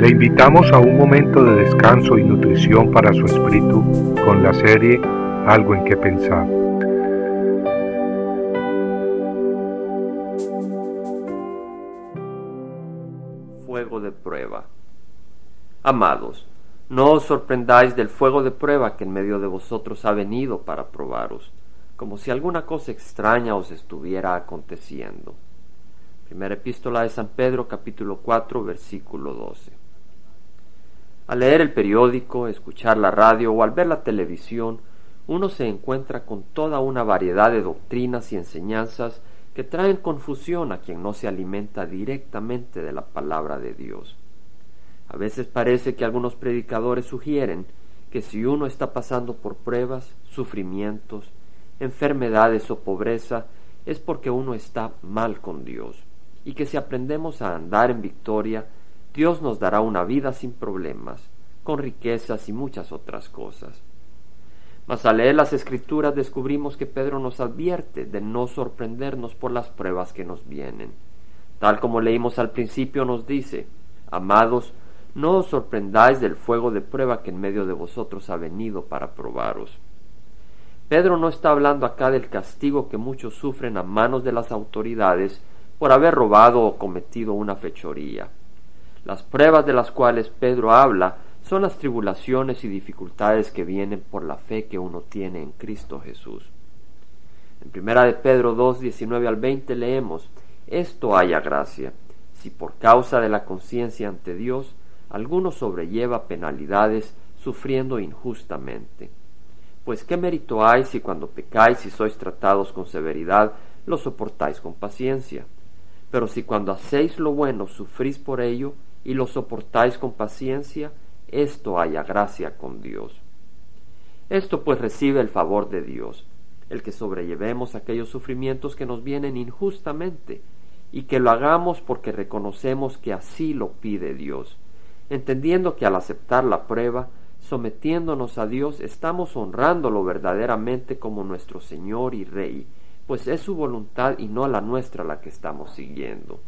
Le invitamos a un momento de descanso y nutrición para su espíritu con la serie Algo en que pensar. Fuego de prueba. Amados, no os sorprendáis del fuego de prueba que en medio de vosotros ha venido para probaros, como si alguna cosa extraña os estuviera aconteciendo. Primera epístola de San Pedro capítulo 4 versículo 12. Al leer el periódico, escuchar la radio o al ver la televisión, uno se encuentra con toda una variedad de doctrinas y enseñanzas que traen confusión a quien no se alimenta directamente de la palabra de Dios. A veces parece que algunos predicadores sugieren que si uno está pasando por pruebas, sufrimientos, enfermedades o pobreza, es porque uno está mal con Dios, y que si aprendemos a andar en victoria, Dios nos dará una vida sin problemas, con riquezas y muchas otras cosas. Mas al leer las escrituras descubrimos que Pedro nos advierte de no sorprendernos por las pruebas que nos vienen. Tal como leímos al principio nos dice, Amados, no os sorprendáis del fuego de prueba que en medio de vosotros ha venido para probaros. Pedro no está hablando acá del castigo que muchos sufren a manos de las autoridades por haber robado o cometido una fechoría. Las pruebas de las cuales Pedro habla son las tribulaciones y dificultades que vienen por la fe que uno tiene en Cristo Jesús. En primera de Pedro 2, 19 al 20 leemos, Esto haya gracia, si por causa de la conciencia ante Dios alguno sobrelleva penalidades sufriendo injustamente. Pues qué mérito hay si cuando pecáis y sois tratados con severidad, lo soportáis con paciencia. Pero si cuando hacéis lo bueno sufrís por ello y lo soportáis con paciencia, esto haya gracia con Dios. Esto pues recibe el favor de Dios, el que sobrellevemos aquellos sufrimientos que nos vienen injustamente, y que lo hagamos porque reconocemos que así lo pide Dios entendiendo que al aceptar la prueba, sometiéndonos a Dios, estamos honrándolo verdaderamente como nuestro Señor y Rey, pues es su voluntad y no la nuestra la que estamos siguiendo.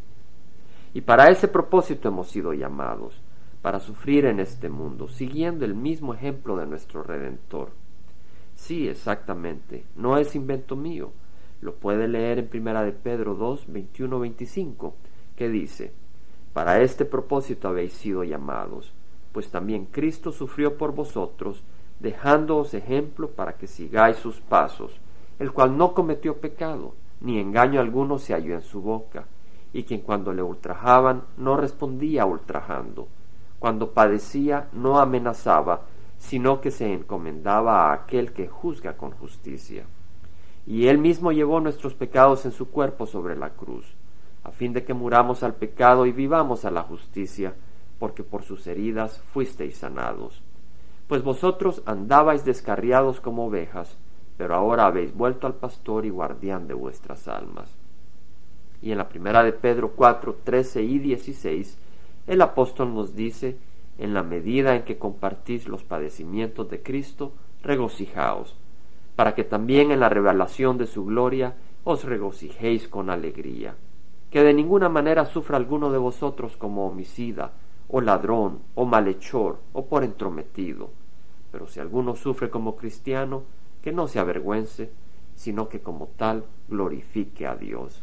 Y para ese propósito hemos sido llamados, para sufrir en este mundo, siguiendo el mismo ejemplo de nuestro Redentor. Sí, exactamente, no es invento mío. Lo puede leer en Primera de Pedro 2, 21-25, que dice, para este propósito habéis sido llamados, pues también Cristo sufrió por vosotros, dejándoos ejemplo para que sigáis sus pasos, el cual no cometió pecado, ni engaño alguno se halló en su boca, y quien cuando le ultrajaban no respondía ultrajando, cuando padecía no amenazaba, sino que se encomendaba a aquel que juzga con justicia. Y él mismo llevó nuestros pecados en su cuerpo sobre la cruz, a fin de que muramos al pecado y vivamos a la justicia, porque por sus heridas fuisteis sanados. Pues vosotros andabais descarriados como ovejas, pero ahora habéis vuelto al pastor y guardián de vuestras almas. Y en la primera de Pedro 4, 13 y 16, el apóstol nos dice, en la medida en que compartís los padecimientos de Cristo, regocijaos, para que también en la revelación de su gloria os regocijéis con alegría que de ninguna manera sufra alguno de vosotros como homicida, o ladrón, o malhechor, o por entrometido. Pero si alguno sufre como cristiano, que no se avergüence, sino que como tal glorifique a Dios.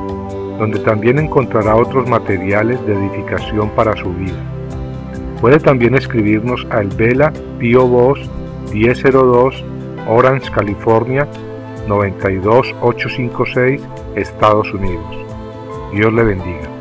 donde también encontrará otros materiales de edificación para su vida. Puede también escribirnos a El Vela Pio Voz 1002 Orange, California 92856 Estados Unidos. Dios le bendiga.